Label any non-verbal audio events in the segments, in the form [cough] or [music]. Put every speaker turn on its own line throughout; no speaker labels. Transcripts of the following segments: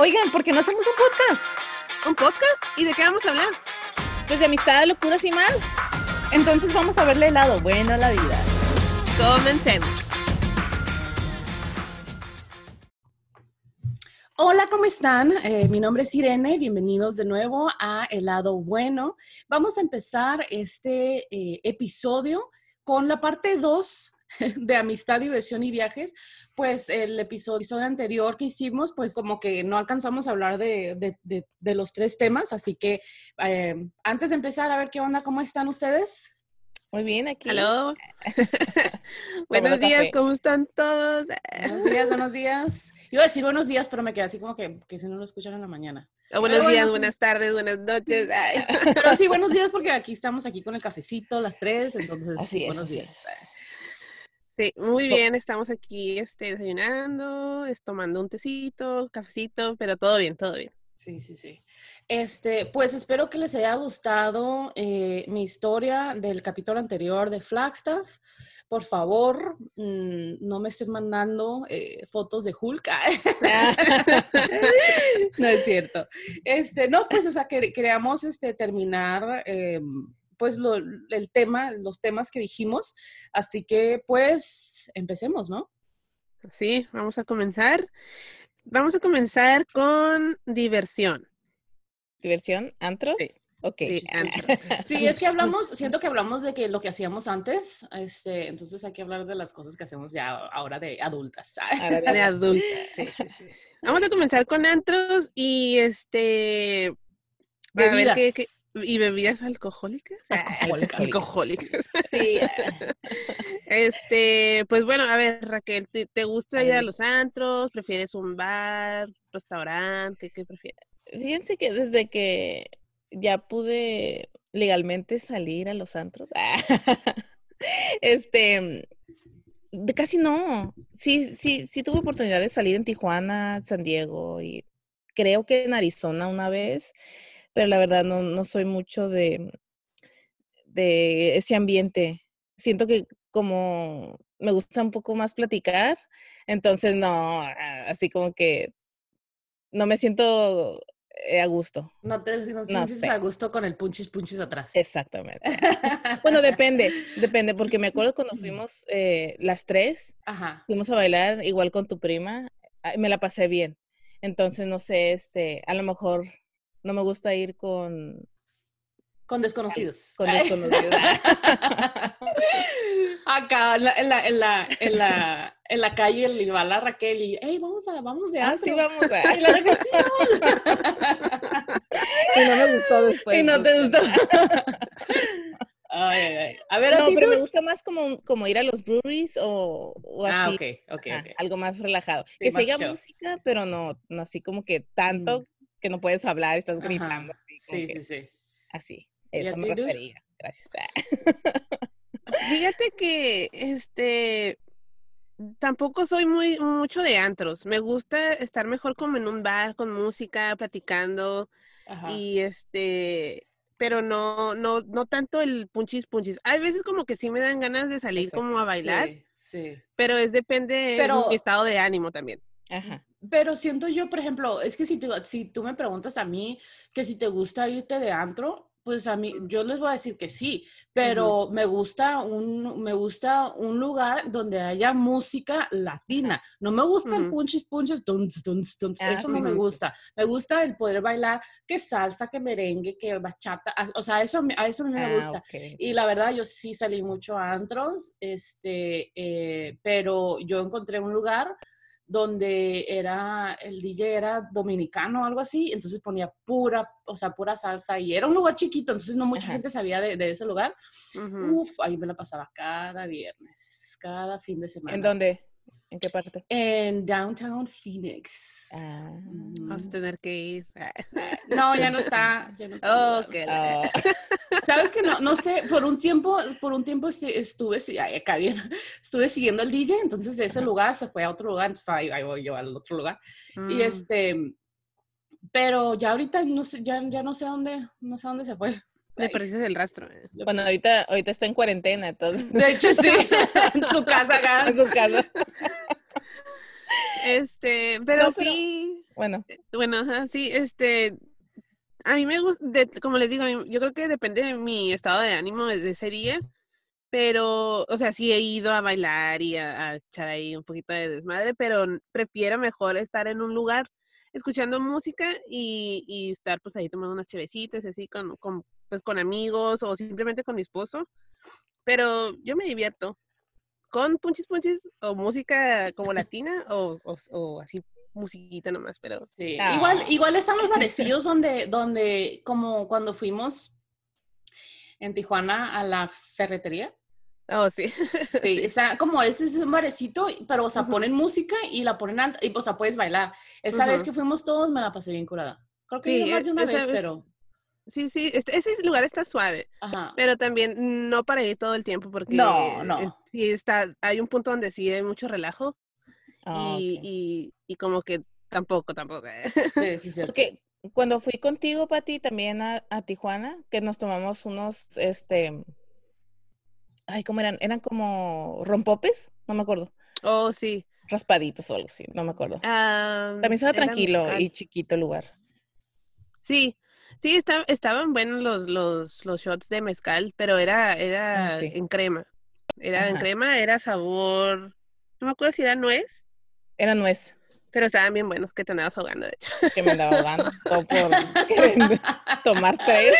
Oigan, ¿por qué no hacemos un podcast?
¿Un podcast? ¿Y de qué vamos a hablar?
Pues de amistad, locuras y más. Entonces vamos a verle el lado bueno a la vida.
Comencemos.
Hola, ¿cómo están? Eh, mi nombre es Irene. Bienvenidos de nuevo a El lado bueno. Vamos a empezar este eh, episodio con la parte 2 [laughs] de amistad, diversión y viajes, pues el episodio anterior que hicimos, pues como que no alcanzamos a hablar de, de, los tres temas, así que eh, antes de empezar, a ver qué onda, ¿cómo están ustedes?
Muy bien, aquí.
Hola. [laughs] buenos días, ¿cómo están todos?
buenos días, buenos días. Iba a decir buenos días, pero me quedé así como que, que si no lo escuchan en la mañana.
buenos días, buenas tardes, buenas noches. [laughs]
Pero sí, buenos días porque aquí estamos aquí con el cafecito, las tres, entonces
así
buenos días.
Sí, muy bien, estamos aquí este, desayunando, tomando un tecito, cafecito, pero todo bien, todo bien.
Sí, sí, sí. Este, pues espero que les haya gustado eh, mi historia del capítulo anterior de Flagstaff. Por favor, mm, no me estén mandando eh, fotos de Hulk. [laughs] [laughs] no es cierto. Este, no, pues, o sea, que, queríamos este, terminar em, pues el tema, los temas que dijimos. Así que pues empecemos, ¿no?
Sí, vamos a comenzar. Vamos a comenzar con diversión.
¿Diversión? ¿Antros?
Sí.
Ok. [laughs]
Sí, es que hablamos, siento que hablamos de que lo que hacíamos antes, este, entonces hay que hablar de las cosas que hacemos ya ahora de adultas.
Ahora de adultas, sí, sí, sí. Vamos a comenzar con antros y este...
Bebidas.
¿Y bebidas alcohólicas?
Alcohólicas. [laughs]
alcohólicas.
Sí. [laughs]
este, pues bueno, a ver, Raquel, ¿te, gusta ir a los antros? ¿Prefieres un bar, restaurante? ¿Qué prefieres?
Fíjense que desde que ya pude legalmente salir a los antros, [laughs] este, casi no. Sí, sí, sí tuve oportunidad de salir en Tijuana, San Diego y creo que en Arizona una vez pero la verdad no, no soy mucho de, de ese ambiente. Siento que como me gusta un poco más platicar, entonces no, así como que no me siento eh, a gusto.
No te no sientes a gusto con el punchis punchis atrás.
Exactamente. bueno, depende, depende, porque me acuerdo cuando [laughs] fuimos eh, las tres,
Ajá.
fuimos a bailar igual con tu prima, me la pasé bien. Entonces, no sé, este, a lo mejor no me gusta ir con...
Con desconocidos.
Con desconocidos. [laughs]
Acá en la, en la, en la, en la, en la calle le va la Raquel y, hey, vamos a, vamos de
ah, sí, vamos a.
Y la Raquel,
y no me gustó después.
Y no te gustó. [laughs] Ay, ay, ay. A ver,
no,
a ti,
pero me gusta más como, como ir a los breweries o, o
Ah,
así.
ok, ok,
ah,
ok.
Algo más relajado.
Sí,
que siga música, pero no, no así como que tanto
Mm.
Que no puedes hablar, estás
Ajá.
gritando. Así,
Sí,
que-
sí, sí.
así.
¿Y a
Eso me refería. Gracias.
Fíjate que, este, tampoco soy muy mucho de antros. Me gusta estar mejor como en un bar con música, platicando
Ajá.
y este, pero no, no, no tanto el punchis punchis. Hay veces como que sí me dan ganas de salir como a bailar,
Sí, sí.
pero es depende de
Pero-
mi estado de ánimo también.
Ajá.
Pero siento yo, por ejemplo, es que si, te- si tú me preguntas a mí que si te gusta irte de antro, pues a mí, yo les voy a decir que sí, pero me gusta un, me gusta un lugar donde haya música latina. No me gusta el
Ujú.
punchis punchis, tuns, tuns, tuns,
Ah,
eso
sí,
no me
sí.
gusta. Me gusta el poder bailar que salsa, que merengue, que bachata, a- o sea, eso, a eso a mí me
Ah,
gusta.
ok.
Y la verdad, yo sí salí mucho a antros, este, eh, pero yo encontré un lugar donde era, el DJ era dominicano o algo así, entonces ponía pura, o sea, pura salsa y era un lugar chiquito, entonces no mucha
Ajá.
gente sabía de, de ese lugar.
Ujú.
Uf, ahí me la pasaba cada viernes, cada fin de semana.
¿En dónde? ¿En qué parte?
En Downtown Phoenix.
Ah.
Mm.
Vas a tener que ir.
No, ya no está. Ya no está el lugar. [laughs]
Ok.
Sabes que no, no sé, por un tiempo, por un tiempo estuve, ay, acá bien, [laughs] estuve siguiendo al DJ, entonces de ese lugar se fue a otro lugar, entonces ahí, ahí voy yo al otro lugar. Y
Mm.
este, pero ya ahorita no sé, ya, ya no sé dónde, no sé dónde se fue.
Le perdiste el rastro. eh. [laughs]
Bueno, ahorita, ahorita está en cuarentena, entonces.
De hecho, sí, [laughs] en su casa acá.
En su casa.
Este, pero
No, pero-
sí.
Bueno,
Bueno, ajá, sí, este, a mí me gusta, como les digo, yo creo que depende de mi estado de ánimo desde ese día, pero, o sea, sí he ido a bailar y a, a echar ahí un poquito de desmadre, pero prefiero mejor estar en un lugar escuchando música y, y estar pues ahí tomando unas chevecitas, así con, con, pues, con amigos o simplemente con mi esposo, pero yo me divierto con punchis punchis o música como latina o, o, o así musiquita nomás, pero
Sí,
Ah.
Igual, igual [laughs] están los parecidos donde, donde, como cuando fuimos en Tijuana a la ferretería.
Oh, sí.
Sí, [laughs] o sea, como ese es un barecito, pero, o sea, ponen música y la ponen y, o sea, puedes bailar. Esa vez que fuimos todos, me la pasé bien curada. Creo que
Sí,
más de
e-
una
esa
vez,
vez-
pero,
Sí, sí, este- ese lugar está suave,
ajá.
pero también no para ir todo el tiempo porque
No, no.
sí está, hay un punto donde sí hay mucho relajo
ah,
y, y, y como que tampoco, tampoco.
Sí, sí, [laughs] cierto.
Porque cuando fui contigo, Pati, también a, a Tijuana, que nos tomamos unos, este, ay, ¿cómo eran? Eran como rompopes, no me acuerdo,
Oh, sí.
raspaditos o algo así, no me acuerdo.
Ah,
También estaba
era
tranquilo y chiquito el lugar.
Sí, sí, está- estaban buenos los, los, los shots de mezcal, pero era, era
sí.
en crema. Era en crema, era sabor, no me acuerdo si era nuez,
Era nuez
pero estaban bien buenos que te andabas ahogando, de hecho.
que me andaba ahogando [laughs] todo por [laughs] tomar tres.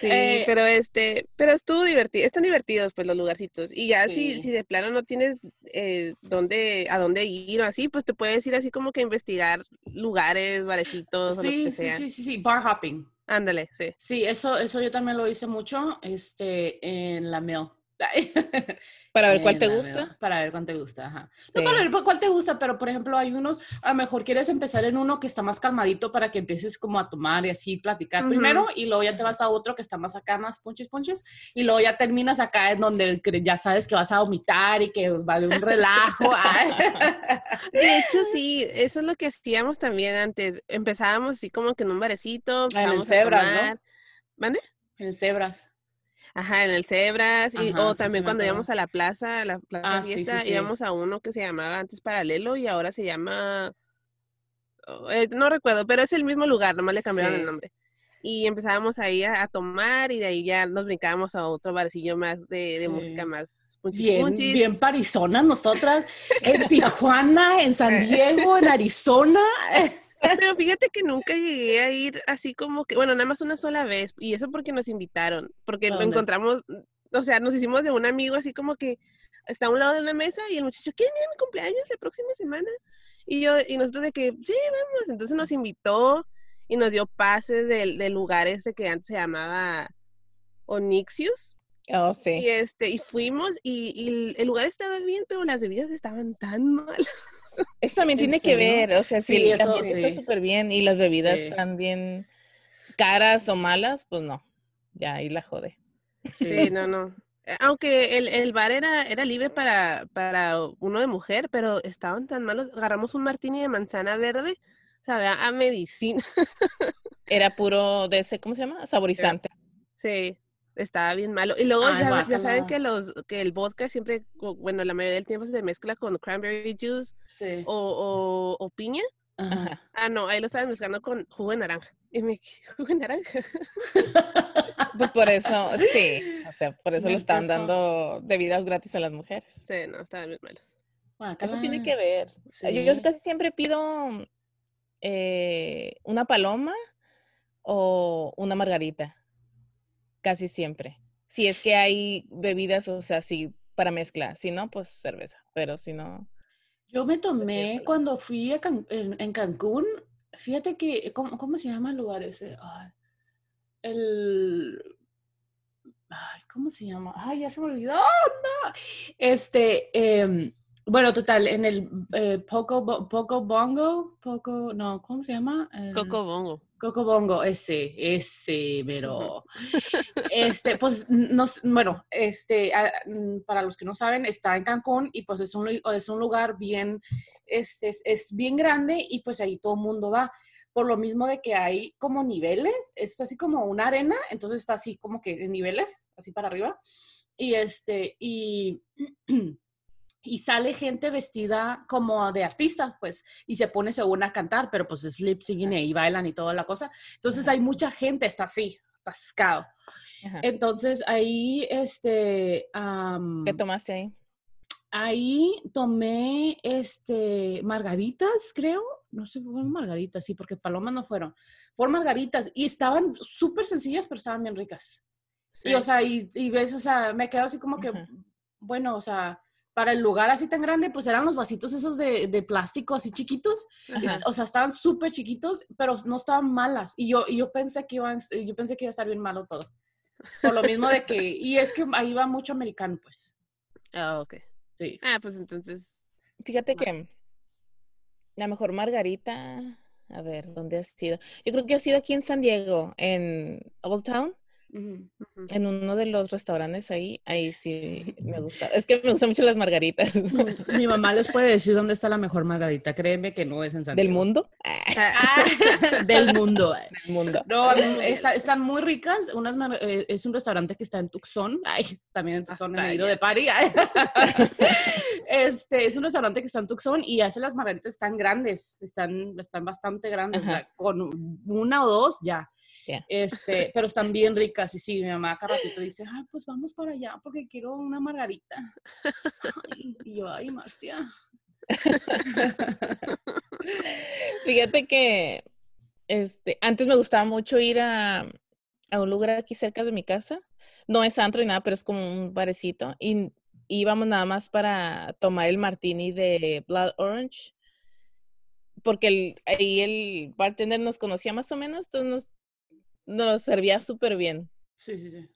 Sí,
Eh,
pero este, pero estuvo divertido, están divertidos pues los lugarcitos. Y ya si,
Sí.
si de plano no tienes eh, dónde, a dónde ir o así, pues te puedes ir así como que a investigar lugares, barecitos o lo
Sí,
que
sí,
sea.
sí, sí, sí, bar hopping.
Ándale, sí.
Sí, eso, eso yo también lo hice mucho, este, en la mail. [laughs]
Para ver cuál
En
te gusta.
Para ver cuál te gusta, ajá. No
Sí.
para ver cuál te gusta, pero por ejemplo hay unos, a lo mejor quieres empezar en uno que está más calmadito para que empieces como a tomar y así platicar primero y luego ya te vas a otro que está más acá, más punches, punches y luego ya terminas acá en donde ya sabes que vas a vomitar y que va a haber un relajo. [laughs]
De hecho, sí, eso es lo que hacíamos también antes. Empezábamos así como que en un barecito,
en el Zebras, ¿no?
¿Mande?
El cebras.
Ajá, en el Zebras, y,
Ajá,
o
sí,
también
sí
cuando íbamos a la plaza, a la plaza
Ah,
fiesta,
sí.
íbamos a uno que se llamaba antes Paralelo y ahora se llama, oh, eh, no recuerdo, pero es el mismo lugar, nomás le cambiaron el nombre. Y empezábamos ahí a, a tomar y de ahí ya nos brincábamos a otro barcillo más de, de música más punchis
Bien,
punchis.
bien parizonas nosotras, en [laughs] Tijuana, en San Diego, en Arizona. [laughs]
Pero fíjate que nunca llegué a ir así como que, bueno, nada más una sola vez, y eso porque nos invitaron, porque
¿A
lo encontramos, o sea, nos hicimos de un amigo así como que está a un lado de una mesa y el muchacho, ¿quieren ir a mi cumpleaños la próxima semana? Y yo, y nosotros de que, sí, vamos, entonces nos invitó y nos dio pases del, del lugar ese que antes se llamaba Onyxius,
Oh,
y este, y fuimos, y, y el- lugar estaba bien, pero las bebidas estaban tan mal. [laughs]
Eso también
¿En
tiene que ver, o sea, si
Sí,
el
eso sí.
está súper bien y las bebidas
Sí.
están bien caras o malas, pues no, ya ahí la jode.
Sí, no, no. Eh, Aunque el, el bar era, era libre para, para uno de mujer, pero estaban tan malos. Agarramos un martini de manzana verde, sabía a medicina.
Era puro de ese, ¿cómo se llama? [laughs] Saborizante.
Sí, estaba bien malo. Y luego
Ay,
ya, ya saben que los que el vodka siempre, bueno, la mayoría del tiempo se mezcla con cranberry juice
Sí.
o, o, o piña.
Ajá.
Ah, no, ahí lo estaban mezclando con jugo de naranja. Y me [laughs] jugo de naranja. [laughs]
Pues por eso, sí, o sea, por eso
Me
lo estaban
empezó.
dando bebidas gratis a las mujeres.
Sí, no, estaban bien malos.
Eso tiene que ver. Yo, yo
Sí.
casi siempre pido eh, una paloma o una margarita. Casi siempre. Si es que hay bebidas, o sea, si para mezcla. Si no, pues cerveza. Pero si no.
Yo me tomé
paloma.
cuando fui a Can- en, en Cancún, fíjate que, ¿cómo, cómo se llama el lugar ese? Ay, el... Ay, ¿cómo se llama? Ay, ya se me olvidó. [laughs] No. Este, em, bueno, total, en el eh, Poco, Bo- Poco Bongo, Poco, no, ¿cómo se llama? El-
Coco bongo.
Coco Bongo, ese, ese, pero este, pues, no, bueno, este, ah, mm, para los que no saben, está en Cancún y pues es un, es un lugar bien, este, es, es bien grande y pues ahí todo el mundo va. Por lo mismo de que hay como niveles, es así como una arena, entonces está así como que en niveles, así para arriba. Y este, y [clears throat] y sale gente vestida como de artista, pues, y se pone según a cantar, pero pues es lip singing y bailan y toda la cosa. Entonces hay mucha gente, está así, atascado.
Ajá.
Entonces ahí, este, am,
¿Qué tomaste ahí?
ahí tomé, este, margaritas, creo. No sé, fueron margaritas, sí, porque palomas no fueron. Fueron margaritas y estaban súper sencillas, pero estaban bien ricas. Y, o sea, y, y ves, o sea, me quedo así como que,
Ajá.
bueno, o sea, para el lugar así tan grande, pues eran los vasitos esos de, de plástico así chiquitos.
Ajá.
O sea, estaban súper chiquitos, pero no estaban malas. Y yo, y yo pensé que iban, yo pensé que iba a estar bien malo todo. Por lo mismo de que, y es que ahí va mucho americano, pues.
Ah, ok.
Sí.
Ah, pues entonces.
Fíjate
Ma-
que la mejor margarita, a ver, ¿dónde has sido? Yo creo que has sido aquí en San Diego, en Old Town, En uno de los restaurantes ahí. Ahí sí me [laughs] gusta. Es que me gustan mucho las margaritas. [laughs]
Mi mamá les puede decir dónde está la mejor margarita. Créeme que no es en San
¿Del mundo? Ah, [laughs]
del mundo.
del mundo.
No, no, está- están muy ricas. Unas mar- eh, es un restaurante que está en Tucson. Ay, también en Tucson
Hasta
he ido de party. ay. Este, es un restaurante que está en Tucson y hace las margaritas tan grandes. Están, están bastante grandes. o sea,
Ajá.
con una o dos ya.
Ya.
Este, pero están bien ricas. Y sí, mi mamá cada ratito dice, ay, pues vamos para allá porque quiero una margarita. Ay, y yo, ay, Marcia. [laughs]
Fíjate que este, antes me gustaba mucho ir a, a un lugar aquí cerca de mi casa. No es antro ni nada, pero es como un barecito. Y íbamos nada más para tomar el martini de Blood Orange. Porque el- ahí el bartender nos conocía más o menos, entonces nos, nos servía súper bien.
Sí, sí, sí.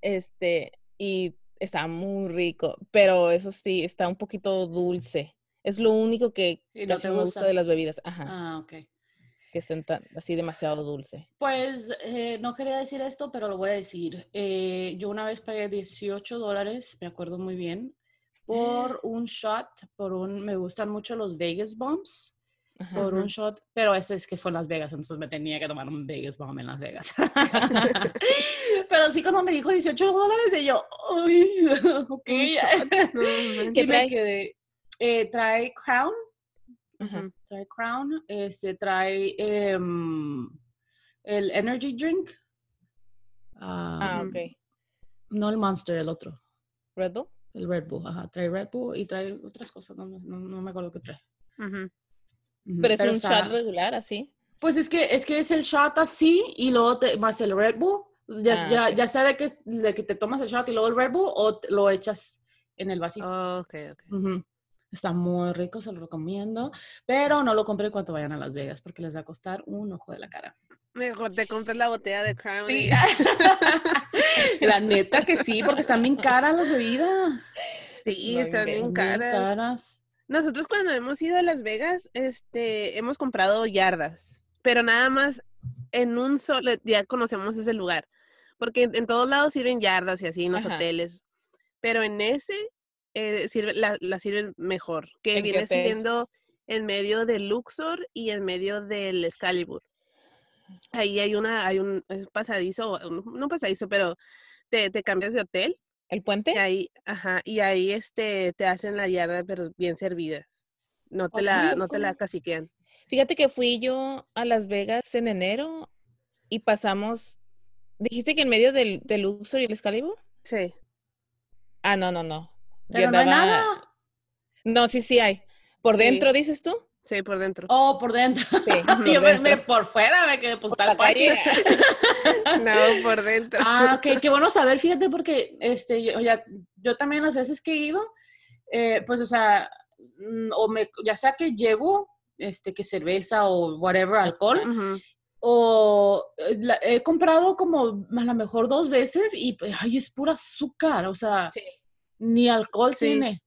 Este, y estaba muy rico, pero eso sí, está un poquito dulce. Es lo único que
no
casi me gusta
gusta.
de las bebidas. Ajá
Ah, ok.
que estén tan, así demasiado dulce.
Pues eh, no quería decir esto, pero lo voy a decir. Eh, yo una vez pagué 18 dólares, me acuerdo muy bien, por un shot, por un, me gustan mucho los Vegas Bombs,
Ajá.
por un shot, pero ese es que fue en Las Vegas, entonces me tenía que tomar un Vegas Bomb en Las Vegas. [laughs] [laughs] pero sí cuando me dijo 18 dólares, y yo, uy, [laughs] ok.
¿Qué
me
trae?
quedé, eh, trae Crown,
Ajá.
trae Crown, este, trae em, el Energy Drink.
Ah,
Ah,
ok.
No el Monster, el otro.
Red Bull.
El Red Bull, ajá. Trae Red Bull y trae otras cosas, no, me- no, no me acuerdo qué trae.
Ujú.
Pero es un shot regular, así.
Pues es que, es que es el shot así y luego te- más el Red Bull. Ya,
Ah,
ya, ya sea de que, de que te tomas el shot y luego el Red Bull o lo echas en el vasito.
Oh, ok, ok.
Está muy rico, se lo recomiendo. Pero no lo compren cuando vayan a Las Vegas porque les va a costar un ojo de la cara.
Mejor te compras la botella de Crown.
Sí. [laughs] la neta que sí, porque están bien caras las bebidas.
Sí, están. Bien caras.
caras.
Nosotros cuando hemos ido a Las Vegas, este, hemos comprado yardas, pero nada más en un solo, ya conocemos ese lugar, porque en, en todos lados sirven yardas y así en los
Ajá.
hoteles, pero en ese eh, sirve, la, la sirven mejor, que
¿En qué
viene siendo en medio del Luxor y en medio del Excalibur. Ahí hay una, hay un pasadizo, no pasadizo, pero te, te cambias de hotel
¿El puente?
y ahí, ajá, y ahí este te hacen la yarda, pero bien servidas. No te
¿Oh,
la,
sí?
no te la caciquean.
Fíjate que fui yo a Las Vegas en enero y pasamos. ¿Dijiste que en medio del, del Luxor y el Excalibur?
Sí.
Ah, no, no, no.
Pero no hay nada.
No, sí, sí hay. ¿Por
Sí.
dentro dices tú?
Sí, por dentro.
Oh, por dentro.
Sí. [laughs]
Yo me, por fuera me quedé pues
Por
tal
calle. [laughs]
No, por dentro.
Ah, ok, qué bueno saber, fíjate, porque este, yo, ya, yo también las veces que he ido, eh, pues, o sea, mm, o me, ya sea que llevo, este, que cerveza o whatever, alcohol, o eh, la- he comprado como a lo mejor dos veces y, pues, ay, es pura azúcar, o sea,
Sí.
ni alcohol
Sí.
tiene.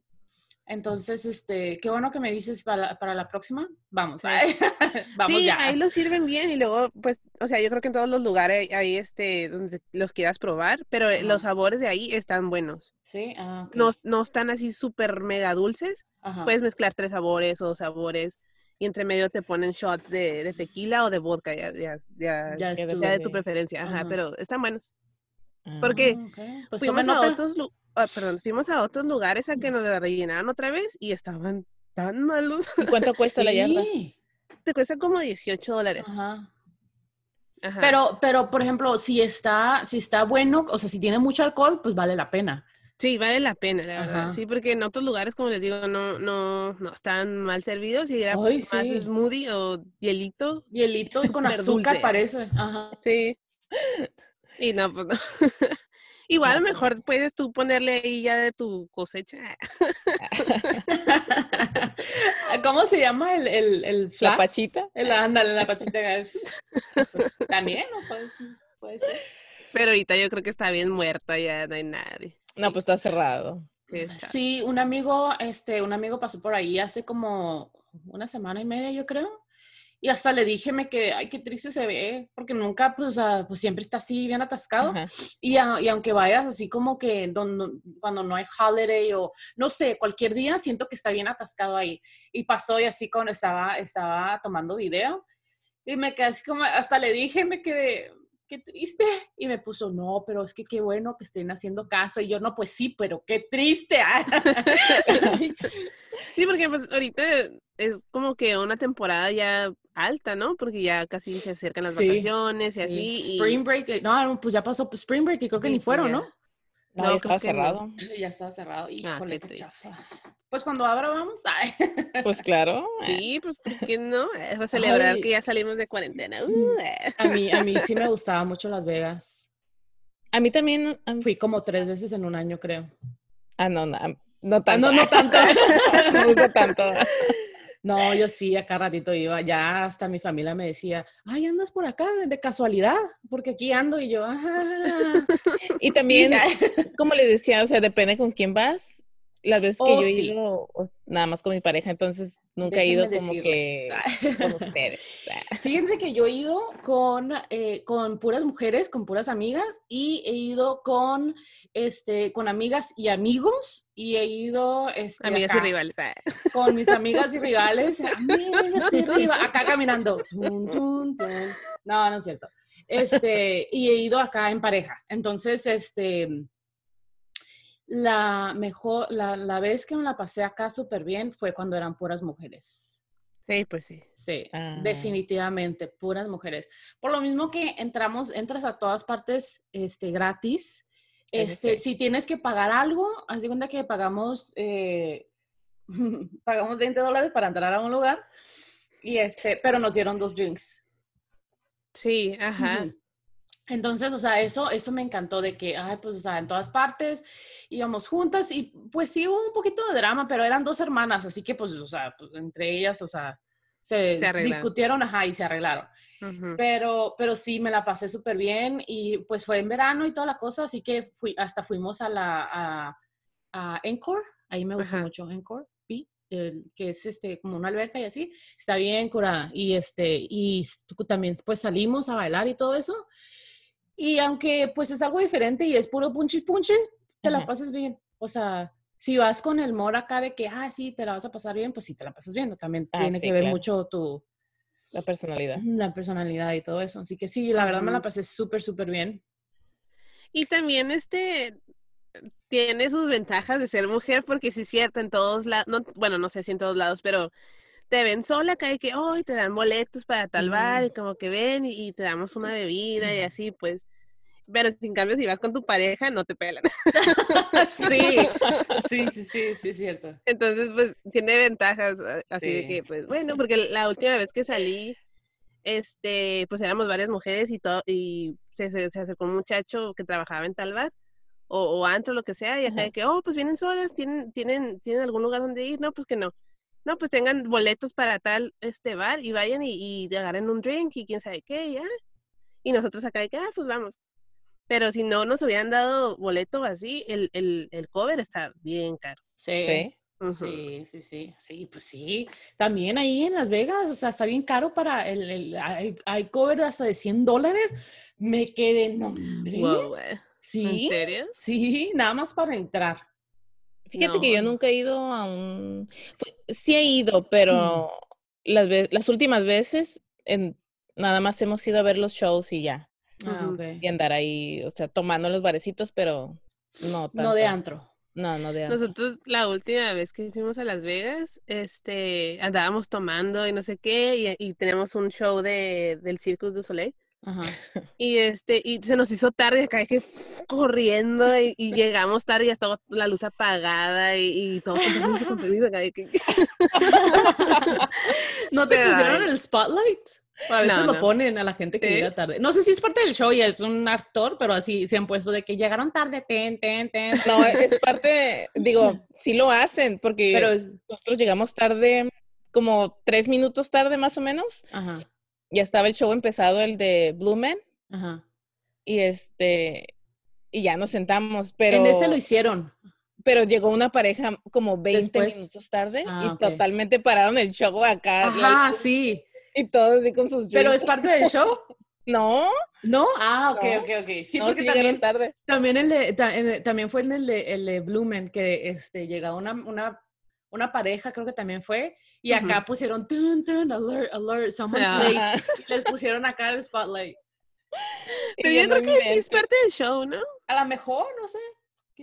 Entonces, este, qué bueno que me dices para la, para la próxima. Vamos,
Sí. [laughs]
vamos
sí,
ya.
ahí los sirven bien y luego, pues, o sea, yo creo que en todos los lugares hay este, donde los quieras probar, pero eh, los sabores de ahí están buenos.
Sí, ah.
No, no están así súper mega dulces.
Ajá.
Puedes mezclar tres sabores o dos sabores y entre medio te ponen shots de, de tequila o de vodka, ya, ya, ya,
ya
de tu preferencia. Ajá,
Ajá.
pero están buenos. Porque
Ah. Pues
Fuimos a otros, ah, perdón, fuimos a otros lugares a que nos la rellenaran otra vez y estaban tan malos.
¿Y cuánto [laughs] cuesta la yarda?
Sí.
Te cuesta como 18 dólares.
Ajá.
Ajá.
Pero, pero, por ejemplo, si está, si está bueno, o sea, si tiene mucho alcohol, pues vale la pena.
Sí, vale la pena, la verdad. Sí, porque en otros lugares, como les digo, no, no, no están mal servidos y era
Ay,
más
sí.
smoothie o hielito.
Hielito y con [laughs] azúcar
dulce.
parece. Ajá.
Sí. Y no, pues no. [laughs] Igual
No,
mejor puedes tú ponerle ahí ya de tu cosecha. [laughs]
¿Cómo se llama el, el, el
¿La pachita?
El, ándale, la pachita. Pues, también, ¿no? Puede ser. Puede ser.
Pero ahorita yo creo que está bien muerta, ya no hay nadie.
No, pues está cerrado.
Sí, un amigo, este, un amigo pasó por ahí hace como una semana y media, yo creo. Y hasta le dije, me que, ay, qué triste se ve, porque nunca, pues, o sea, pues siempre está así, bien atascado. Y, a- y aunque vayas así como que don- cuando no hay holiday o no sé, cualquier día siento que está bien atascado ahí. Y pasó y así cuando estaba, estaba tomando video y me quedé así como, hasta le dije, me quedé, qué triste. Y me puso, no, pero es que qué bueno que estén haciendo caso. Y yo, no, pues sí, pero qué triste. [laughs] [laughs]
Sí, porque pues ahorita es como que una temporada ya alta, ¿no? Porque ya casi se acercan las
Sí,
vacaciones y
Sí,
así. y-
Spring Break, eh, no, pues ya pasó Spring Break y creo que
Sí,
ni
pues
fueron,
ya.
¿no?
No,
No,
ya estaba
no.
cerrado.
Ya está cerrado. Híjole,
Ah, qué
qué
triste.
chafa. Pues cuando abra vamos. [laughs] Ay.
Pues claro. eh,
Sí, pues ¿por qué no? Es para celebrar
Ay.
que ya salimos de cuarentena. Uh, eh.
A mí, a mí sí me gustaba mucho Las Vegas.
A mí también. a mí-
Fui como tres veces en un año, creo.
Ah, no, no, no
Ah,
tanto.
no, no tanto.
no tanto. [laughs]
No, yo sí, acá ratito iba. Ya hasta mi familia me decía, ay, andas por acá de casualidad, porque aquí ando y yo, ah. [laughs]
Y también, como les decía, o sea, depende con quién vas. Las veces que
Oh,
yo he
sí.
ido, nada más con mi pareja, entonces nunca he ido como que [laughs] con ustedes. [laughs]
Fíjense que yo he ido con, eh, con puras mujeres, con puras amigas, y he ido con, este, con amigas y amigos, y he ido este,
Amigas y rivales. ah.
con mis amigas y [laughs] rivales, amigas y rivales, acá caminando. Tun, tun, tun. No, no es cierto. Este, y he ido acá en pareja. Entonces, este, la mejor, la, la vez que me la pasé acá súper bien fue cuando eran puras mujeres.
Sí, pues sí.
Sí,
Ah.
definitivamente, puras mujeres. Por lo mismo que entramos, entras a todas partes este, gratis. Este,
sí.
Si tienes que pagar algo, haz de cuenta que pagamos, eh, [laughs] pagamos 20 dólares para entrar a un lugar, y este, pero nos dieron dos drinks.
Sí, ajá.
Entonces, o sea, eso, eso me encantó de que, ay, pues, o sea, en todas partes íbamos juntas y pues sí hubo un poquito de drama, pero eran dos hermanas, así que pues, o sea, pues, entre ellas, o sea, se,
Se
discutieron, ajá, y se arreglaron.
Ujú.
Pero, pero sí, me la pasé súper bien y pues fue en verano y toda la cosa, así que fui, hasta fuimos a la, a, a Encore, ahí me gustó
Ajá.
mucho Encore, Pi, el- que es este, como una alberca y así, está bien curada. Y este, y s- también pues salimos a bailar y todo eso. Y aunque pues es algo diferente y es puro punchi punchi, te la pasas bien. O sea, si vas con el mor acá de que, ah, sí, te la vas a pasar bien, pues sí, te la pasas bien. También
Ah,
tiene
sí,
que ver
claro.
mucho tu,
La personalidad.
la personalidad y todo eso. Así que sí, la verdad me la pasé súper, súper bien.
Y también este tiene sus ventajas de ser mujer, porque sí es cierto, en todos lados, no, bueno, no sé si en todos lados, pero te ven sola acá y que, hoy te dan boletos para tal bar y como que ven y, y te damos una bebida y así, pues. Pero sin cambio, si vas con tu pareja, no te pelan. [laughs]
sí, [laughs] sí, sí, sí, sí, es cierto.
Entonces, pues, tiene ventajas a- así de que, pues, bueno, porque la última vez que salí, este, pues éramos varias mujeres y todo, y se, se, se acercó un muchacho que trabajaba en tal bar, o, o antro, lo que sea, y acá de que, oh, pues vienen solas, tienen, tienen, tienen algún lugar donde ir, no, pues que no. No, pues tengan boletos para tal este bar y vayan y, y agarren un drink y quién sabe qué, y, ah, y nosotros acá de que, ah, pues vamos. Pero si no nos hubieran dado boleto así, el, el, el cover está bien caro.
Sí.
Sí.
Sí, sí, sí, sí, pues sí. También ahí en Las Vegas, o sea, está bien caro para el, el- hay, hay cover hasta de 100 dólares. Me quedé, no, hombre.
Wow, eh. ¿En
Sí,
serio?
sí, nada más para entrar.
Fíjate que yo nunca he ido a un... Sí he ido, pero las, las últimas veces en... nada más hemos ido a ver los shows y ya.
Ah.
Y andar ahí, o sea, tomando en los barecitos, pero No,
No de
tanto.
antro.
No, no de antro.
Nosotros la última vez que fuimos a Las Vegas, este, andábamos tomando y no sé qué, y, y tenemos un show de, del Circus du Soleil.
Ajá. [laughs]
Y este, y se nos hizo tarde acá, que [laughs] corriendo, y, y [laughs] llegamos tarde y ya estaba la luz apagada, y, y todo con permiso, con permiso, acá, de que-
¿No te
Pero,
pusieron el spotlight? A veces
No,
lo
no.
ponen a la gente que
¿Sí?
llega tarde. No sé si es parte del show y es un actor, pero así se han puesto de que llegaron tarde, ten, ten, ten.
No, es parte, digo, sí lo hacen, porque
Pero
nosotros llegamos tarde, como tres minutos tarde más o menos.
Ajá,
Ya estaba el show empezado, el de Blue Man,
ajá.
y este, y ya nos sentamos, pero,
En ese lo hicieron.
pero llegó una pareja como 20
Después.
minutos tarde
Ah,
y
ok.
totalmente pararon el show acá.
Ajá, sí. [laughs]
Y todos así con sus
Pero es parte del show. [laughs]
No,
¿No? Ah, ok,
No.
ok, ok. Sí,
no,
porque
sí
también,
tarde.
también, el de- ta- en el- también fue en el de, el de Blumen que este, llegaba una, una, una pareja, creo que también fue, y acá pusieron tun, tun, alert, alert, someone's late. [laughs] Y Les pusieron acá el spotlight.
Pero yo creo que sí es parte del show, ¿no?
A lo mejor, no sé.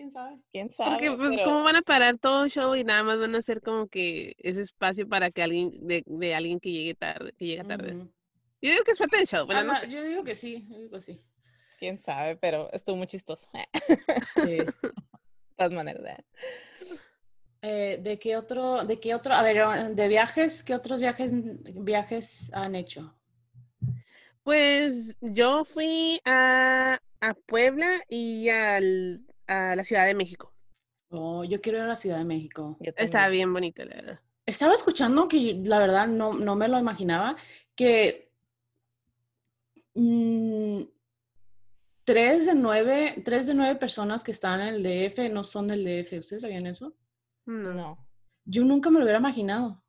¿Quién sabe?
¿Quién sabe?
Porque, pues,
Pero-
¿cómo van a parar todo el show y nada más van a hacer como que ese espacio para que alguien, de, de alguien que llegue tarde, que llega tarde? Yo digo que es parte del show, pero no
Ajá,
sé.
Yo digo que sí, yo digo que sí.
quién sabe, pero estuvo muy chistoso. [laughs]
Sí.
De todas maneras. ¿eh?
Eh, ¿De qué otro, de qué otro, a ver, de viajes, qué otros viajes, viajes han hecho?
Pues yo fui a, a Puebla y al, a la Ciudad de México.
Oh, yo quiero ir a la Ciudad de México.
También.
bien bonito, la verdad.
Estaba escuchando que la verdad no, no me lo imaginaba, que mm, tres de nueve, tres de nueve personas que están en el DF no son del DF. ¿Ustedes sabían eso?
No.
No.
Yo nunca me lo hubiera imaginado.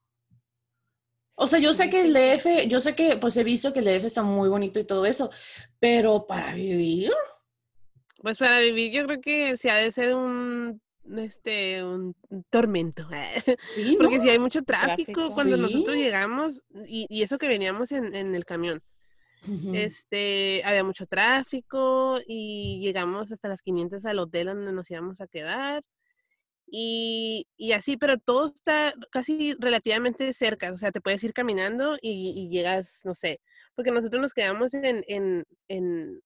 O sea, yo sé que el DF, yo sé que, pues he visto que el DF está muy bonito y todo eso, pero para vivir,
Pues para vivir yo creo que sí ha de ser un, este, un tormento. [laughs]
sí, ¿no?
Porque si hay mucho tráfico,
Tráfico.
cuando nosotros llegamos, y, y eso que veníamos en, en el camión, este, había mucho tráfico y llegamos hasta las 500 al hotel donde nos íbamos a quedar. Y, y así, pero todo está casi relativamente cerca, o sea, te puedes ir caminando y, y llegas, no sé, porque nosotros nos quedamos en, en, en,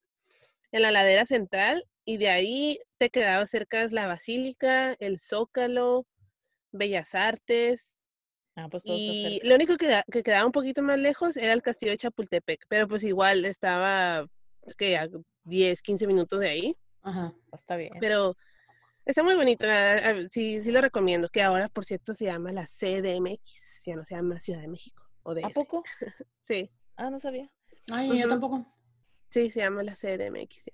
en la ladera central y de ahí te quedaba cerca la Basílica, el Zócalo, Bellas Artes,
Ah, pues todo
y lo único que, que quedaba un poquito más lejos era el castillo de Chapultepec, pero pues igual estaba que a 10, 15 minutos de ahí,
Ajá.
Está bien.
pero está muy bonito, sí, sí lo recomiendo, que ahora por cierto se llama la CDMX, ya no se llama Ciudad de México, o
¿A poco? [laughs]
Sí,
Ah, no sabía.
Ay, yo tampoco.
Sí, se llama la CDMX.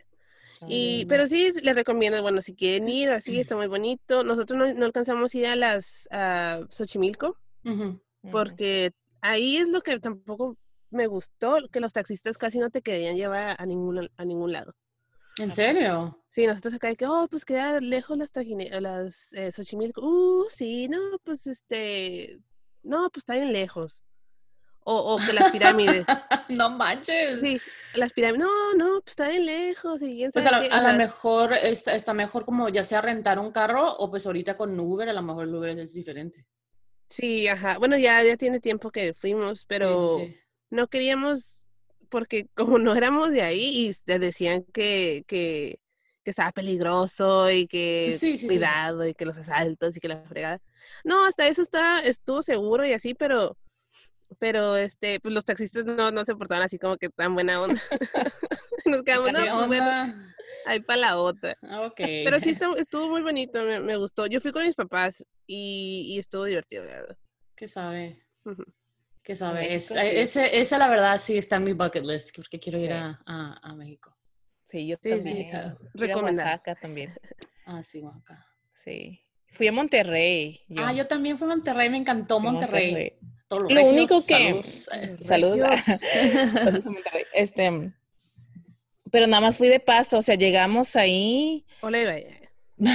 Ah,
Y, pero sí, les recomiendo, bueno, si quieren ir así, [clears throat] está muy bonito. Nosotros no, no alcanzamos a ir a las a Xochimilco, porque ahí es lo que tampoco me gustó, que los taxistas casi no te querían llevar a ningún, a ningún lado.
¿En serio?
Sí, nosotros acá de que, oh, pues queda lejos las, las eh, Xochimilco. Uh, sí, no, pues este, no, pues está bien lejos. O, o que las pirámides. [laughs]
no manches.
Sí, las pirámides. No, no, pues está bien lejos. Y quién
Pues a la-
qué,
a mejor está, está mejor como ya sea rentar un carro o pues ahorita con Uber, a lo mejor el Uber es diferente.
Sí, ajá. Bueno, ya, ya tiene tiempo que fuimos,
Sí, sí,
pero
sí.
no queríamos, porque como no éramos de ahí y te decían que, que, que estaba peligroso y que
Sí, sí, sí.
cuidado y que los asaltos y que la fregada. No, hasta eso está, estuvo seguro y así, pero, pero este, pues los taxistas no, no se portaban así como que tan buena onda. [laughs] [laughs] Nos quedamos, no,
¿Qué
pues bueno,
onda?
ahí para la otra.
Ah.
Pero sí [laughs] estuvo, estuvo muy bonito, me, me gustó. Yo fui con mis papás y, y estuvo divertido, la verdad.
¿Qué sabe? ¿Qué sabe? Es-
México, sí.
ese, esa la verdad sí está en mi bucket list porque quiero ir
Sí.
a, a, a México.
Sí, yo
Sí, sí,
también.
claro.
Fui a
Recomendado.
Oaxaca también.
Ah, sí, Oaxaca.
Sí. Fui a Monterrey.
Ah, yo también fui a Monterrey, me encantó Monterrey. Todos los
Lo
regios,
único que-
saludos. Eh,
a. Este, pero nada más fui de paso, o sea, llegamos ahí
Hola, Ibai.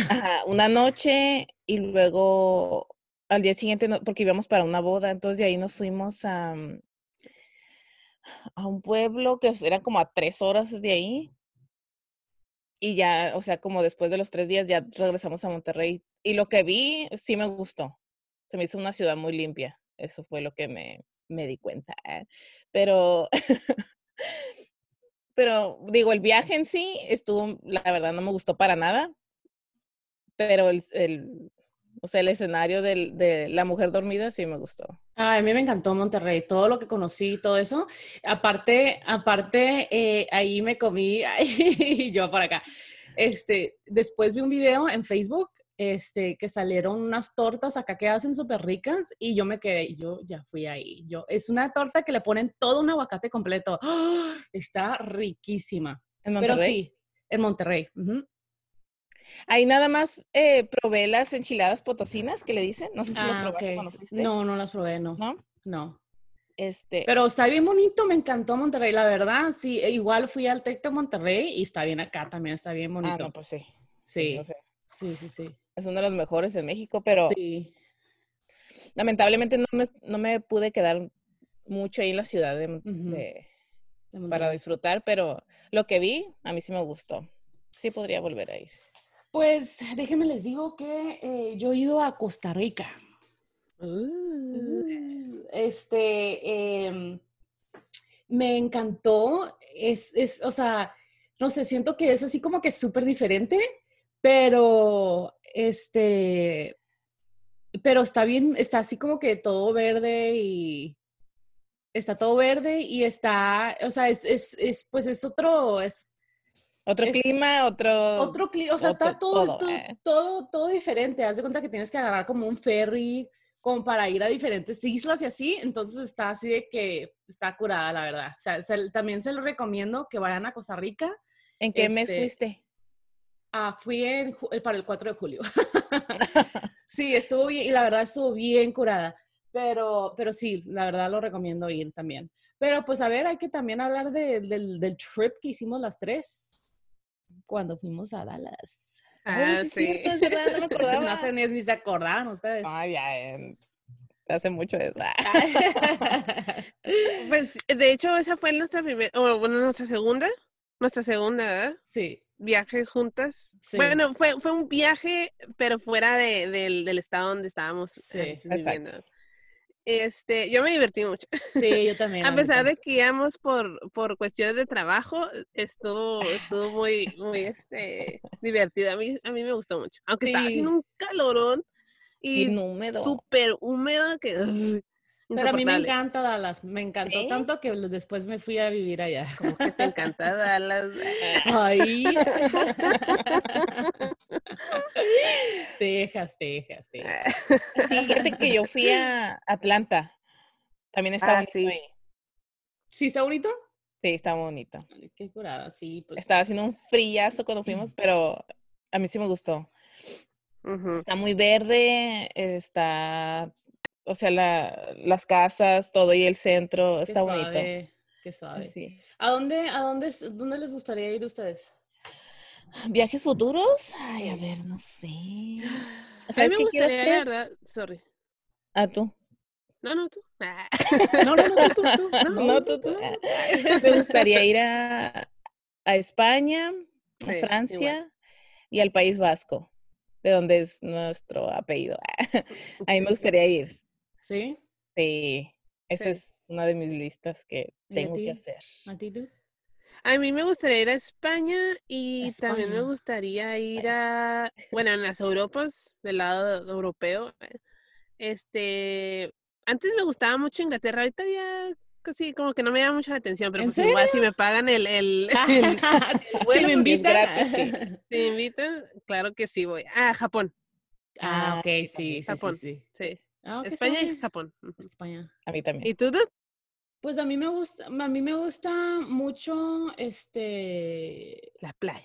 ajá, una noche y luego al día siguiente, no- porque íbamos para una boda, entonces de ahí nos fuimos a, a un pueblo que era como a tres horas de ahí. y ya, o sea, como después de los tres días ya regresamos a Monterrey. Y lo que vi sí me gustó. Se me hizo una ciudad muy limpia. Eso fue lo que me, me di cuenta. ¿eh? Pero, [laughs] pero digo, el viaje en sí estuvo, la verdad, no me gustó para nada. Pero el, el o sea, el escenario del, de la mujer dormida sí me gustó.
Ay, a mí me encantó Monterrey, todo lo que conocí, todo eso. Aparte, aparte, eh, ahí me comí, [laughs] y yo por acá. Este, después vi un video en Facebook este, que salieron unas tortas acá que hacen súper ricas y yo me quedé, yo ya fui ahí. Yo, es una torta que le ponen todo un aguacate completo. ¡Ah! Está riquísima.
¿En Monterrey?
Pero sí, en Monterrey.
Ahí nada más eh, probé las enchiladas potosinas que le dicen. No sé si las
Ah,
probaste
ok.
cuando fuiste.
No, no las probé, no.
¿No?
No.
Este,
Pero está bien bonito, me encantó Monterrey, la verdad. Sí, e igual fui al Tec de Monterrey y está bien acá también, está bien bonito.
ah, no, pues sí.
sí,
sea,
sí, sí, sí.
Es uno de los mejores en México, pero
Sí.
lamentablemente no me, no me pude quedar mucho ahí en la ciudad de-
Ujú.
de-
de
para disfrutar, pero lo que vi a mí sí me gustó. Sí podría volver a ir.
Pues déjenme les digo que eh, yo he ido a Costa Rica.
Uh,
Este, em, me encantó. Es, es, o sea, no sé, siento que es así como que súper diferente, pero este, pero está bien, está así como que todo verde y está todo verde y está, o sea, es, es, es pues es otro, es
Otro
Es
clima, otro...
otro clima, o sea, está todo,
todo,
todo,
eh.
todo, todo diferente. Haz de cuenta que tienes que agarrar como un ferry, como para ir a diferentes islas y así. Entonces está así de que está curada, la verdad. O sea, se- también se lo recomiendo que vayan a Costa Rica.
¿En qué mes
este,
fuiste?
Ah, fui en eh, para el 4 de julio. [laughs] [laughs] sí, estuvo bien, y la verdad estuvo bien curada. Pero, pero sí, la verdad lo recomiendo ir también. Pero pues a ver, hay que también hablar de- del, del trip que hicimos las tres cuando fuimos a Dallas.
Ah, sí,
sí.
cierto, no me acordaba. [laughs]
No sé ni, ni se acordaban ustedes.
Ah, ya, en- hace mucho de eso.
Pues, de hecho, esa fue nuestra primera, o bueno, nuestra segunda, nuestra segunda, ¿verdad?
sí,
Viaje juntas.
sí.
Bueno, fue, fue un viaje, pero fuera de, del, del estado donde estábamos
Sí,
antes
exacto.
viviendo. Este, yo me divertí mucho.
sí, yo también. [laughs]
A pesar de que íbamos por, por cuestiones de trabajo, estuvo, estuvo muy, muy este, divertido. A mí, a mí me gustó mucho. Aunque estaba
Sí.
haciendo un calorón
Y
y súper húmedo que
Pero a mí me encanta Dallas. Me encantó
¿Sí?
tanto que después me fui a vivir allá.
Como que te encanta Dallas.
Ay. [laughs] Texas, Texas, Texas.
Fíjate que yo fui a Atlanta. También está
Ah,
bonito
sí.
ahí.
¿Sí está bonito?
Sí, está bonito.
Ay, qué curada, sí. Pues,
Estaba haciendo un frillazo cuando fuimos, pero a mí sí me gustó. Está muy verde, está, o sea, la, las casas, todo y el centro,
qué
está bonito.
suave, Qué suave.
Sí.
¿A dónde, a dónde, dónde les gustaría ir ustedes?
¿Viajes futuros? Ay, a ver, no sé.
A mí
¿Sabes
me
qué
gustaría,
hacer?
verdad, sorry.
Ah, tú.
No, no, tú. [laughs] Ah. [laughs]
No, no, no, tú, tú. [laughs]
No, tú, tú. Ah, Me gustaría ir a, a España, a
Sí,
Francia y al País Vasco, de donde es nuestro apellido. A mí me gustaría ir.
¿Sí?
Sí, esa
Sí.
es una de mis listas que
¿Y a
tengo que hacer.
¿A ti tú?
A mí me gustaría ir a España y también me gustaría ir a, [laughs] bueno, en las Europas, del lado europeo. eh, Este, antes me gustaba mucho Inglaterra, ahorita ya casi como que no me llama mucha la atención, pero
¿En
pues igual si me pagan el, el, [laughs] [laughs] el-
si
bueno,
me
pues,
invitan.
gratis, sí.
si me invitan, claro que sí voy. Ah, Japón,
Ah,
Ah,
ok,
sí,
sí, sí,
Japón.
sí, sí.
sí.
Ah,
España y. Japón.
España.
A mí también.
¿Y tú, Dud?
Pues a mí me gusta, a mí me gusta mucho, este,
La playa.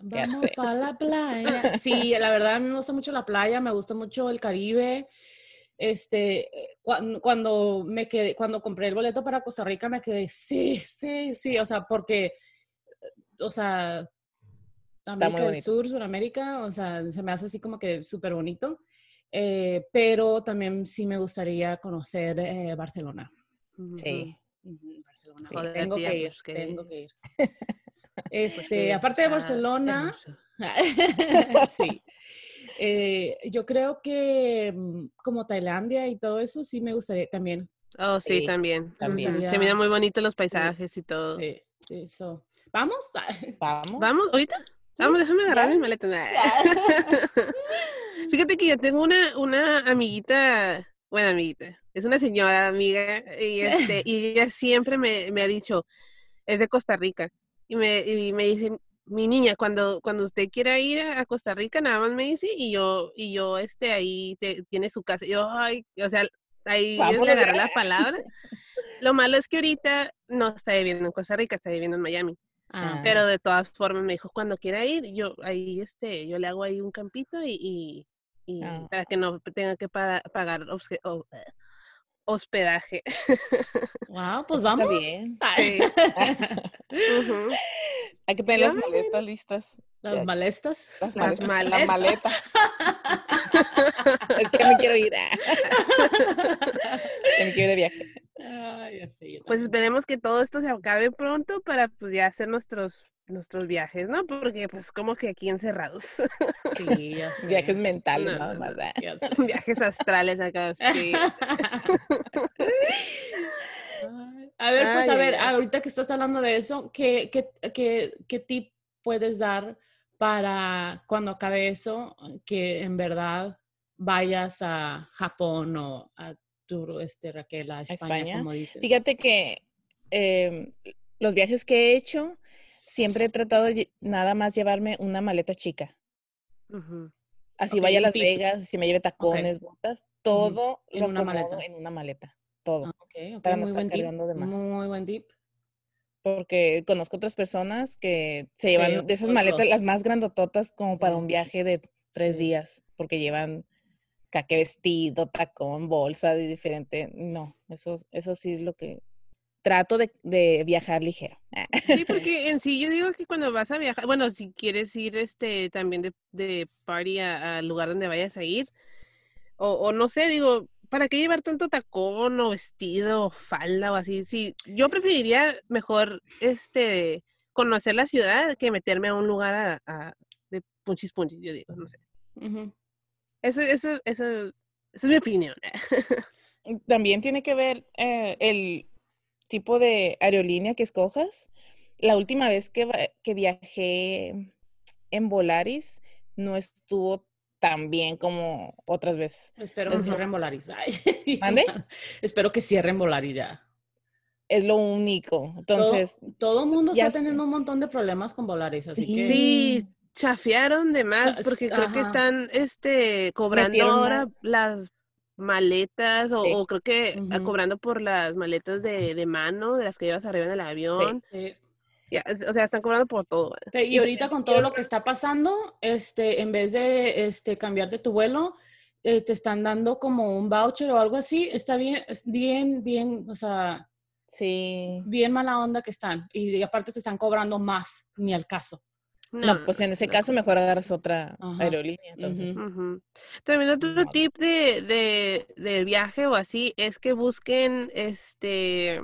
vamos para la playa. [laughs] Sí, la verdad a mí me gusta mucho la playa, me gusta mucho el Caribe. Este, cuando, cuando me quedé, cuando compré el boleto para Costa Rica me quedé, sí, sí, sí, o sea, porque, o sea, América del. Sur, Sudamérica, o sea, se me hace así como que súper bonito. Eh, pero también sí me gustaría conocer eh, Barcelona.
Sí.
Barcelona.
Joder,
tengo
tía,
que ir,
pues, que-
tengo que ir. [laughs] Este, aparte de Barcelona, [laughs] sí. Eh, yo creo que mm, como Tailandia y todo eso, sí me gustaría también.
Oh, sí,
Sí,
también.
también.
Se miran muy bonitos los paisajes y todo.
Sí, sí, eso. ¿Vamos? [laughs]
Vamos.
¿Vamos? ¿Ahorita? Vamos, déjame agarrar
¿Ya?
mi maleta. Fíjate que yo tengo una, una amiguita, bueno, amiguita, es una señora amiga, y, este, [laughs] y ella siempre me, me ha dicho, es de Costa Rica, y me, y me dice, mi niña, cuando, cuando usted quiera ir a Costa Rica, nada más me dice, y yo, y yo, este, ahí te- tiene su casa. Yo, ay, o sea, ahí le agarré la palabra. Lo malo es que ahorita no está viviendo en Costa Rica, está viviendo en Miami.
Ah,
Pero de todas formas me dijo, cuando quiera ir, yo ahí este, yo le hago ahí un campito y, y, y
Ah.
para que no tenga que pa- pagar eh, hospedaje.
wow, [laughs] pues vamos.
bien.
Sí. [laughs] Ujú.
Hay que tener las maletas listas.
Las malestas.
Las,
Las
maletas. La
maletas.
maleta. [laughs] es que me quiero ir. ah. Que me quiero ir de viaje.
Ay, ya sé, yo
Pues esperemos que todo esto se acabe pronto para pues ya hacer nuestros nuestros viajes, ¿no? Porque pues como que aquí encerrados.
Sí, ya [laughs] sé.
Viajes mentales,
No,
nada más.
no.
ah.
Ya [laughs] sé.
Viajes astrales acá, sí. [laughs]
A ver, pues
Ay,
a ver, ahorita que estás hablando de eso, ¿qué, qué, qué, qué tip puedes dar para cuando acabe eso, que en verdad vayas a Japón o a este, Raquel, a España,
España?
como dices?
Fíjate que em, los viajes que he hecho, siempre he tratado de nada más llevarme una maleta chica. Así vaya a Las
tip.
Vegas, si me lleve tacones, botas, todo
En
lo
una maleta.
en una maleta. Todo.
Ah, ok, ok,
para no
muy
estar
buen tip.
cargando de más.
Muy buen tip.
Porque conozco otras personas que se
Sí,
llevan de esas maletas, las más grandototas, como para un viaje de tres
Sí.
días, porque llevan caque vestido, tacón, bolsa de diferente. No, eso, eso sí es lo que trato de, de viajar ligero.
Sí, [laughs] porque en sí yo digo que cuando vas a viajar, bueno, si quieres ir este también de, de party al lugar donde vayas a ir, o, o no sé, digo, ¿para qué llevar tanto tacón o vestido o falda o así? Sí, yo preferiría mejor este conocer la ciudad que meterme a un lugar a, a- de punchis punchis, yo digo, no sé.
Ujú.
Eso, eso, eso, esa es mi opinión. [laughs]
También tiene que ver eh, el tipo de aerolínea que escojas. La última vez que, que viajé en Volaris no estuvo tan bien como otras veces.
Espero que cierren Volaris. [laughs] Ay,
¿Mande? [laughs]
Espero que cierren Volaris ya.
Es lo único. Entonces,
todo el mundo
ya
está
sé.
teniendo un montón de problemas con Volaris, así que
Sí, chafiaron de más porque creo que están este cobrando
Metieron
ahora las maletas o,
Sí.
o creo que ah, cobrando por las maletas de, de mano de las que llevas arriba en el avión.
sí.
Ya, es- o sea, están cobrando por todo.
Y ahorita con todo lo que [laughs] está pasando, este, en vez de este, cambiarte tu vuelo, eh, te están dando como un voucher o algo así. Está bien, bien, bien, o sea,
sí.
bien mala onda que están. Y, y aparte te están cobrando más, ni al caso.
No, pues en ese
no.
caso mejor agarras otra
Ajá.
aerolínea. Entonces.
También otro tip de, de, de viaje o así es que busquen este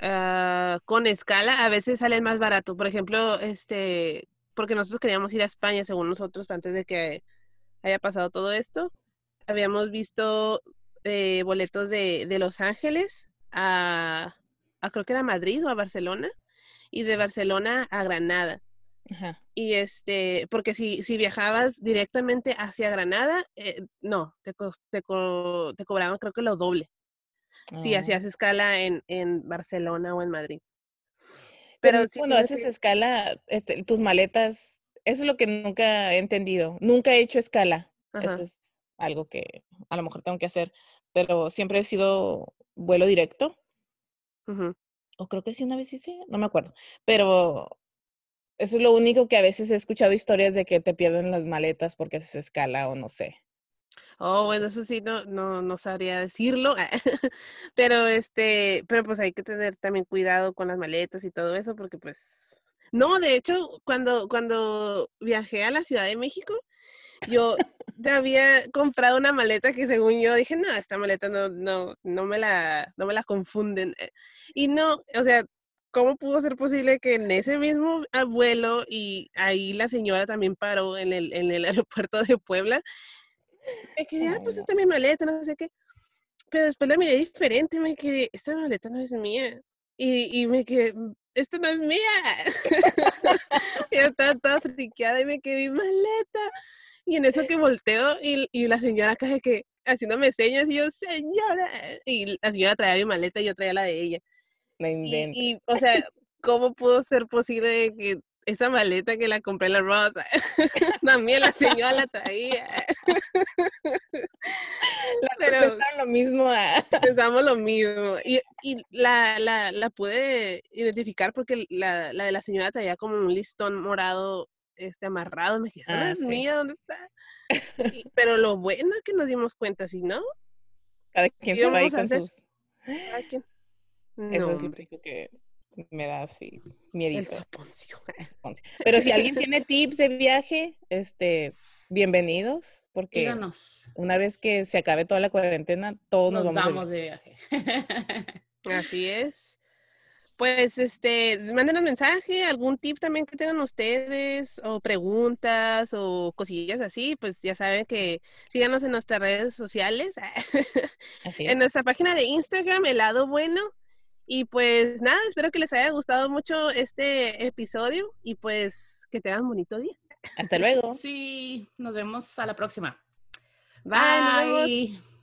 ah, con escala, a veces salen más barato. Por ejemplo, este, porque nosotros queríamos ir a España, según nosotros, antes de que haya pasado todo esto. Habíamos visto eh, boletos de, de Los Ángeles a, a creo que era Madrid o a Barcelona, y de Barcelona a Granada.
Ajá.
Y este, porque si, si viajabas directamente hacia Granada, eh, no, te, te, co- te cobraban creo que lo doble. Si
Oh.
hacías escala en, en Barcelona o en Madrid.
Pero,
Pero sí
cuando haces
que-
escala, este, tus maletas, eso es lo que nunca he entendido. Nunca he hecho escala.
Ajá.
Eso es algo que a lo mejor tengo que hacer, pero siempre he sido vuelo directo. O creo que sí una vez hice, no me acuerdo. Pero eso es lo único que a veces he escuchado historias de que te pierden las maletas porque haces escala o no sé.
Oh, bueno, eso sí, no, no, no sabría decirlo. [laughs] pero este, pero pues hay que tener también cuidado con las maletas y todo eso, porque pues. No, de hecho, cuando, cuando viajé a la Ciudad de México, yo había comprado una maleta que según yo dije, no, esta maleta no, no, no me la, no me la confunden. eh". Y no, o sea, ¿cómo pudo ser posible que en ese mismo vuelo y ahí la señora también paró en el, en el [laughs] aeropuerto de Puebla? Me quedé, ah, pues esta es mi maleta, no sé qué. Pero después la miré diferente, me quedé, esta maleta no es mía. Y, y me quedé, mm, esta no es mía. [laughs] yo estaba toda friqueada y me quedé mi maleta. Y en eso que volteo y, y la señora casi que haciéndome señas y yo, señora. Y la señora traía mi maleta y yo traía la de ella.
Me
y, y, o sea, ¿cómo pudo ser posible que esa maleta que la compré en la Rosa, [laughs] también la señora la traía. [laughs]
Pero lo mismo.
Pensamos lo mismo. Y, y la, la, la, pude identificar porque la, la, de la señora traía como un listón morado este amarrado. Me dije, ¿esa ah, es mía? ¿Dónde está? [laughs] pero lo bueno es que nos dimos cuenta, si no.
Cada quien se va ahí con sus.
No.
Eso es lo que me da así miedito.
El
Pero si alguien tiene tips de viaje, este, bienvenidos, porque
Díganos.
una vez que se acabe toda la cuarentena, todos nos,
vamos, de viaje. [laughs]
Así es. Pues, este, mándenos mensaje, algún tip también que tengan ustedes, o preguntas, o cosillas así, pues ya saben que síganos en nuestras redes sociales, [laughs] en nuestra página de Instagram, El Lado Bueno, y pues nada, espero que les haya gustado mucho este episodio y pues que tengan un bonito día.
Hasta luego.
Sí, nos vemos a la próxima.
Bye. Bye.